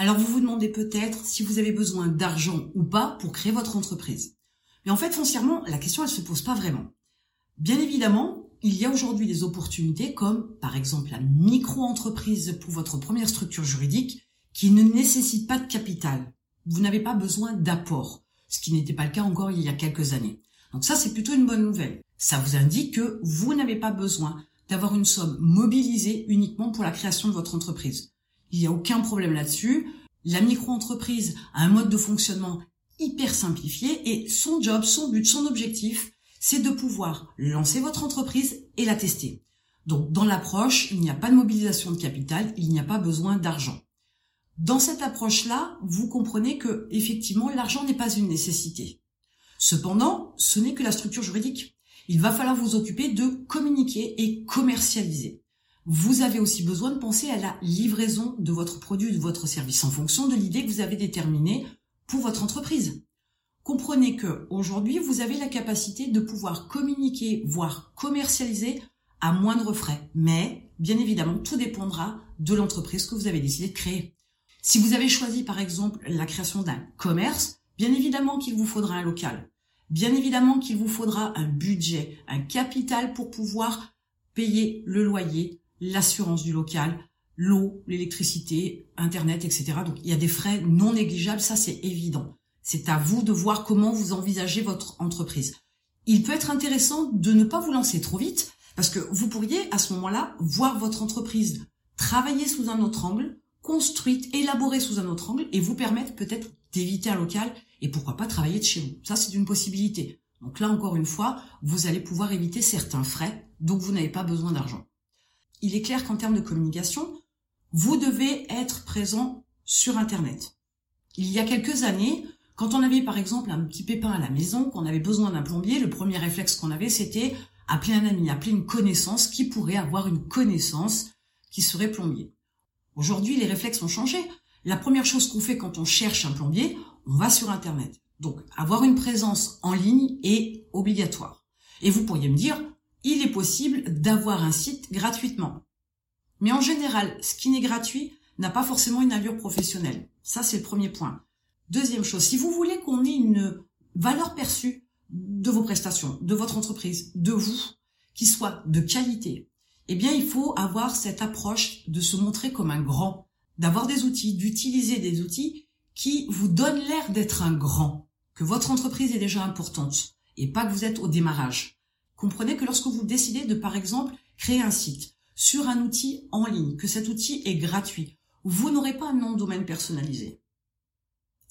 Alors vous vous demandez peut-être si vous avez besoin d'argent ou pas pour créer votre entreprise. Mais en fait, foncièrement, la question, elle se pose pas vraiment. Bien évidemment, il y a aujourd'hui des opportunités comme, par exemple, la micro-entreprise pour votre première structure juridique qui ne nécessite pas de capital. Vous n'avez pas besoin d'apport, ce qui n'était pas le cas encore il y a quelques années. Donc ça, c'est plutôt une bonne nouvelle. Ça vous indique que vous n'avez pas besoin d'avoir une somme mobilisée uniquement pour la création de votre entreprise. Il n'y a aucun problème là-dessus. La micro-entreprise a un mode de fonctionnement hyper simplifié et son job, son but, son objectif, c'est de pouvoir lancer votre entreprise et la tester. Donc dans l'approche, il n'y a pas de mobilisation de capital, il n'y a pas besoin d'argent. Dans cette approche-là, vous comprenez que effectivement l'argent n'est pas une nécessité. Cependant, ce n'est que la structure juridique. Il va falloir vous occuper de communiquer et commercialiser vous avez aussi besoin de penser à la livraison de votre produit, de votre service en fonction de l'idée que vous avez déterminée pour votre entreprise. Comprenez que aujourd'hui, vous avez la capacité de pouvoir communiquer, voire commercialiser à moindre frais. Mais, bien évidemment, tout dépendra de l'entreprise que vous avez décidé de créer. Si vous avez choisi, par exemple, la création d'un commerce, bien évidemment qu'il vous faudra un local. Bien évidemment qu'il vous faudra un budget, un capital pour pouvoir payer le loyer, l'assurance du local, l'eau, l'électricité, Internet, etc. Donc il y a des frais non négligeables, ça c'est évident. C'est à vous de voir comment vous envisagez votre entreprise. Il peut être intéressant de ne pas vous lancer trop vite, parce que vous pourriez à ce moment-là voir votre entreprise travailler sous un autre angle, construite, élaborée sous un autre angle, et vous permettre peut-être d'éviter un local et pourquoi pas travailler de chez vous. Ça c'est une possibilité. Donc là encore une fois, vous allez pouvoir éviter certains frais, donc vous n'avez pas besoin d'argent il est clair qu'en termes de communication, vous devez être présent sur Internet. Il y a quelques années, quand on avait par exemple un petit pépin à la maison, qu'on avait besoin d'un plombier, le premier réflexe qu'on avait, c'était appeler un ami, appeler une connaissance qui pourrait avoir une connaissance qui serait plombier. Aujourd'hui, les réflexes ont changé. La première chose qu'on fait quand on cherche un plombier, on va sur Internet. Donc, avoir une présence en ligne est obligatoire. Et vous pourriez me dire, il est possible d'avoir un site gratuitement. Mais en général, ce qui n'est gratuit n'a pas forcément une allure professionnelle. Ça, c'est le premier point. Deuxième chose, si vous voulez qu'on ait une valeur perçue de vos prestations, de votre entreprise, de vous, qui soit de qualité, eh bien, il faut avoir cette approche de se montrer comme un grand, d'avoir des outils, d'utiliser des outils qui vous donnent l'air d'être un grand, que votre entreprise est déjà importante et pas que vous êtes au démarrage. Comprenez que lorsque vous décidez de, par exemple, créer un site sur un outil en ligne, que cet outil est gratuit, vous n'aurez pas un nom de domaine personnalisé.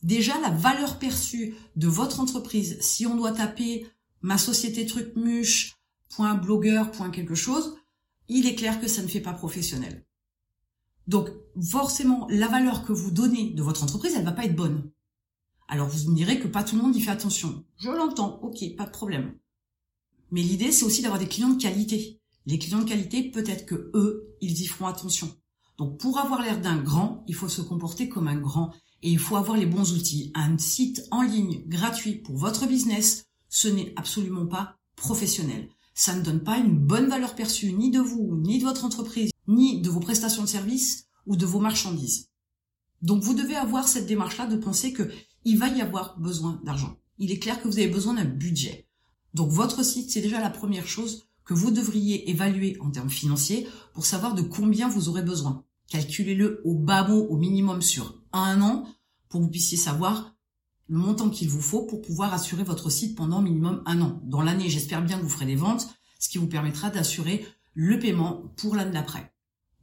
Déjà, la valeur perçue de votre entreprise, si on doit taper ma société trucmuche, chose, il est clair que ça ne fait pas professionnel. Donc, forcément, la valeur que vous donnez de votre entreprise, elle va pas être bonne. Alors, vous me direz que pas tout le monde y fait attention. Je l'entends, ok, pas de problème. Mais l'idée, c'est aussi d'avoir des clients de qualité. Les clients de qualité, peut-être que eux, ils y feront attention. Donc, pour avoir l'air d'un grand, il faut se comporter comme un grand et il faut avoir les bons outils. Un site en ligne gratuit pour votre business, ce n'est absolument pas professionnel. Ça ne donne pas une bonne valeur perçue ni de vous, ni de votre entreprise, ni de vos prestations de services ou de vos marchandises. Donc, vous devez avoir cette démarche-là de penser que il va y avoir besoin d'argent. Il est clair que vous avez besoin d'un budget. Donc votre site, c'est déjà la première chose que vous devriez évaluer en termes financiers pour savoir de combien vous aurez besoin. Calculez-le au bas mot, au minimum sur un an, pour que vous puissiez savoir le montant qu'il vous faut pour pouvoir assurer votre site pendant minimum un an. Dans l'année, j'espère bien que vous ferez des ventes, ce qui vous permettra d'assurer le paiement pour l'année d'après.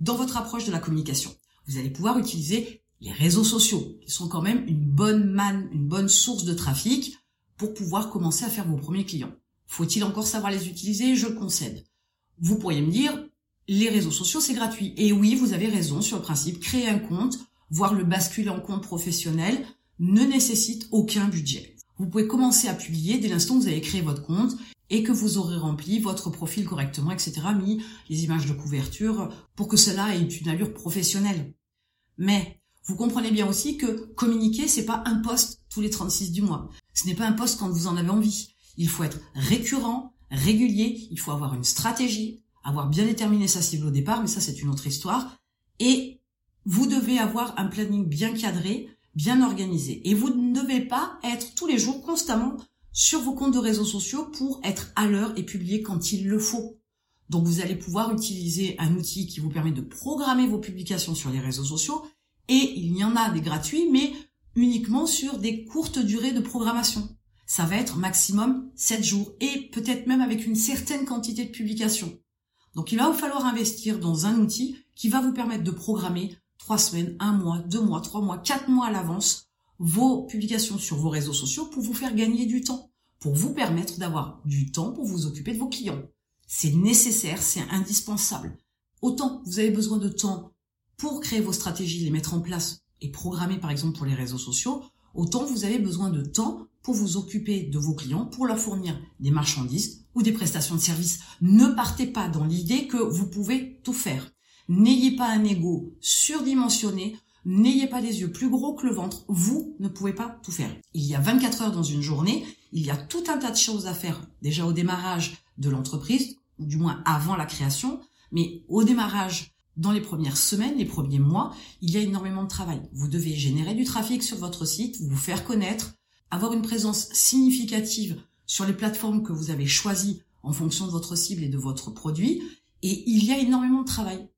Dans votre approche de la communication, vous allez pouvoir utiliser les réseaux sociaux, qui sont quand même une bonne manne, une bonne source de trafic pour pouvoir commencer à faire vos premiers clients. Faut-il encore savoir les utiliser? Je concède. Vous pourriez me dire, les réseaux sociaux, c'est gratuit. Et oui, vous avez raison sur le principe, créer un compte, voire le basculer en compte professionnel, ne nécessite aucun budget. Vous pouvez commencer à publier dès l'instant où vous avez créé votre compte et que vous aurez rempli votre profil correctement, etc., mis les images de couverture pour que cela ait une allure professionnelle. Mais vous comprenez bien aussi que communiquer, c'est pas un poste tous les 36 du mois. Ce n'est pas un poste quand vous en avez envie. Il faut être récurrent, régulier, il faut avoir une stratégie, avoir bien déterminé sa cible au départ, mais ça c'est une autre histoire. Et vous devez avoir un planning bien cadré, bien organisé. Et vous ne devez pas être tous les jours constamment sur vos comptes de réseaux sociaux pour être à l'heure et publier quand il le faut. Donc vous allez pouvoir utiliser un outil qui vous permet de programmer vos publications sur les réseaux sociaux et il y en a des gratuits mais uniquement sur des courtes durées de programmation. Ça va être maximum 7 jours et peut-être même avec une certaine quantité de publications. Donc il va vous falloir investir dans un outil qui va vous permettre de programmer 3 semaines, 1 mois, 2 mois, 3 mois, 4 mois à l'avance vos publications sur vos réseaux sociaux pour vous faire gagner du temps, pour vous permettre d'avoir du temps pour vous occuper de vos clients. C'est nécessaire, c'est indispensable. Autant vous avez besoin de temps pour créer vos stratégies, les mettre en place et programmer par exemple pour les réseaux sociaux, autant vous avez besoin de temps pour vous occuper de vos clients, pour leur fournir des marchandises ou des prestations de services. Ne partez pas dans l'idée que vous pouvez tout faire. N'ayez pas un ego surdimensionné, n'ayez pas les yeux plus gros que le ventre, vous ne pouvez pas tout faire. Il y a 24 heures dans une journée, il y a tout un tas de choses à faire déjà au démarrage de l'entreprise, ou du moins avant la création, mais au démarrage, dans les premières semaines, les premiers mois, il y a énormément de travail. Vous devez générer du trafic sur votre site, vous faire connaître, avoir une présence significative sur les plateformes que vous avez choisies en fonction de votre cible et de votre produit, et il y a énormément de travail.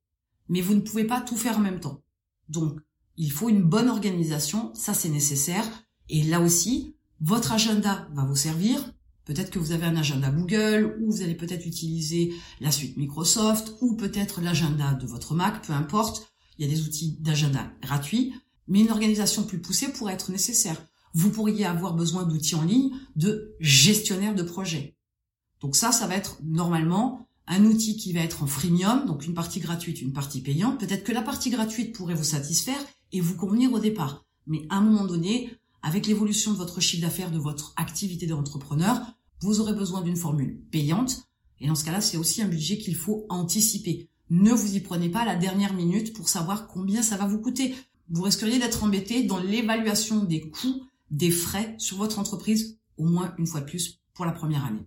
Mais vous ne pouvez pas tout faire en même temps. Donc, il faut une bonne organisation, ça c'est nécessaire, et là aussi, votre agenda va vous servir, Peut-être que vous avez un agenda Google ou vous allez peut-être utiliser la suite Microsoft ou peut-être l'agenda de votre Mac, peu importe. Il y a des outils d'agenda gratuits, mais une organisation plus poussée pourrait être nécessaire. Vous pourriez avoir besoin d'outils en ligne de gestionnaire de projet. Donc ça, ça va être normalement un outil qui va être en freemium, donc une partie gratuite, une partie payante. Peut-être que la partie gratuite pourrait vous satisfaire et vous convenir au départ. Mais à un moment donné, avec l'évolution de votre chiffre d'affaires, de votre activité d'entrepreneur, vous aurez besoin d'une formule payante. Et dans ce cas-là, c'est aussi un budget qu'il faut anticiper. Ne vous y prenez pas à la dernière minute pour savoir combien ça va vous coûter. Vous risqueriez d'être embêté dans l'évaluation des coûts, des frais sur votre entreprise, au moins une fois de plus pour la première année.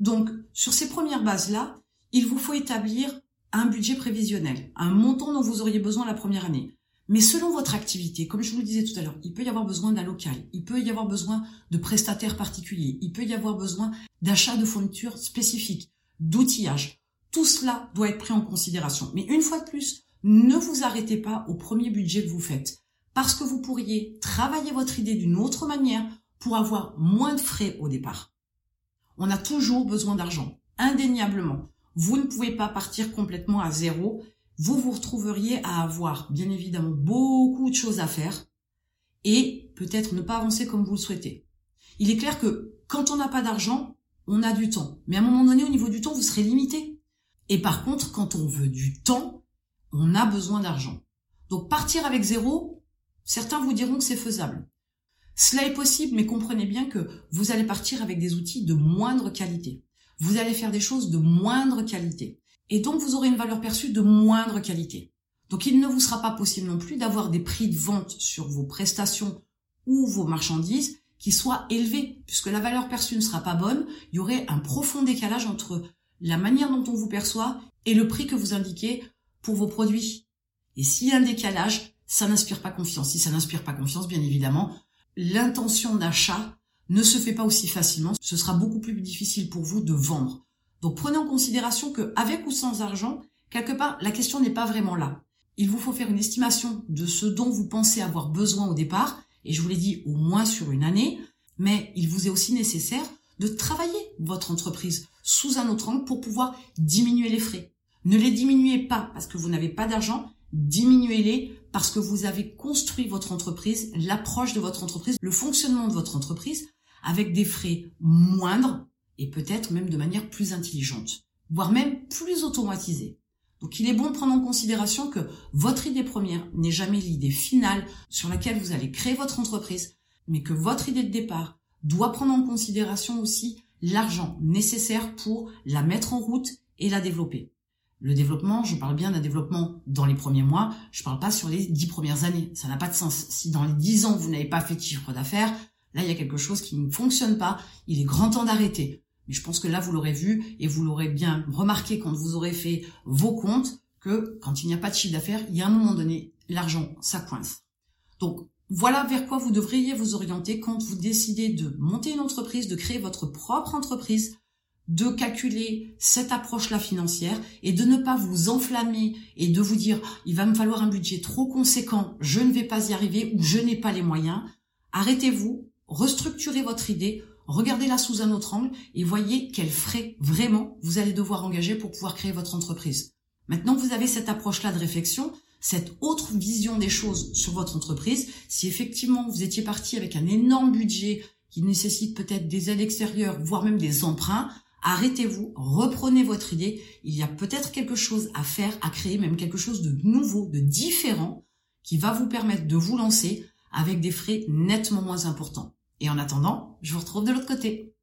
Donc, sur ces premières bases-là, il vous faut établir un budget prévisionnel, un montant dont vous auriez besoin la première année. Mais selon votre activité, comme je vous le disais tout à l'heure, il peut y avoir besoin d'un local, il peut y avoir besoin de prestataires particuliers, il peut y avoir besoin d'achat de fournitures spécifiques, d'outillage. Tout cela doit être pris en considération. Mais une fois de plus, ne vous arrêtez pas au premier budget que vous faites, parce que vous pourriez travailler votre idée d'une autre manière pour avoir moins de frais au départ. On a toujours besoin d'argent, indéniablement. Vous ne pouvez pas partir complètement à zéro vous vous retrouveriez à avoir bien évidemment beaucoup de choses à faire et peut-être ne pas avancer comme vous le souhaitez. Il est clair que quand on n'a pas d'argent, on a du temps. Mais à un moment donné, au niveau du temps, vous serez limité. Et par contre, quand on veut du temps, on a besoin d'argent. Donc partir avec zéro, certains vous diront que c'est faisable. Cela est possible, mais comprenez bien que vous allez partir avec des outils de moindre qualité. Vous allez faire des choses de moindre qualité et donc vous aurez une valeur perçue de moindre qualité. Donc il ne vous sera pas possible non plus d'avoir des prix de vente sur vos prestations ou vos marchandises qui soient élevés, puisque la valeur perçue ne sera pas bonne, il y aurait un profond décalage entre la manière dont on vous perçoit et le prix que vous indiquez pour vos produits. Et s'il y a un décalage, ça n'inspire pas confiance. Si ça n'inspire pas confiance, bien évidemment, l'intention d'achat ne se fait pas aussi facilement. Ce sera beaucoup plus difficile pour vous de vendre. Donc prenez en considération que avec ou sans argent, quelque part, la question n'est pas vraiment là. Il vous faut faire une estimation de ce dont vous pensez avoir besoin au départ, et je vous l'ai dit au moins sur une année, mais il vous est aussi nécessaire de travailler votre entreprise sous un autre angle pour pouvoir diminuer les frais. Ne les diminuez pas parce que vous n'avez pas d'argent, diminuez-les parce que vous avez construit votre entreprise, l'approche de votre entreprise, le fonctionnement de votre entreprise avec des frais moindres et peut-être même de manière plus intelligente, voire même plus automatisée. Donc il est bon de prendre en considération que votre idée première n'est jamais l'idée finale sur laquelle vous allez créer votre entreprise, mais que votre idée de départ doit prendre en considération aussi l'argent nécessaire pour la mettre en route et la développer. Le développement, je parle bien d'un développement dans les premiers mois, je parle pas sur les dix premières années. Ça n'a pas de sens. Si dans les dix ans vous n'avez pas fait de chiffre d'affaires, là il y a quelque chose qui ne fonctionne pas. Il est grand temps d'arrêter. Mais je pense que là, vous l'aurez vu et vous l'aurez bien remarqué quand vous aurez fait vos comptes que quand il n'y a pas de chiffre d'affaires, il y a un moment donné, l'argent, ça coince. Donc, voilà vers quoi vous devriez vous orienter quand vous décidez de monter une entreprise, de créer votre propre entreprise, de calculer cette approche-là financière et de ne pas vous enflammer et de vous dire il va me falloir un budget trop conséquent, je ne vais pas y arriver ou je n'ai pas les moyens. Arrêtez-vous, restructurez votre idée, regardez-la sous un autre angle et voyez quels frais vraiment vous allez devoir engager pour pouvoir créer votre entreprise. Maintenant que vous avez cette approche-là de réflexion, cette autre vision des choses sur votre entreprise, si effectivement vous étiez parti avec un énorme budget qui nécessite peut-être des aides extérieures, voire même des emprunts, arrêtez-vous, reprenez votre idée. Il y a peut-être quelque chose à faire, à créer, même quelque chose de nouveau, de différent, qui va vous permettre de vous lancer avec des frais nettement moins importants. Et en attendant, je vous retrouve de l'autre côté.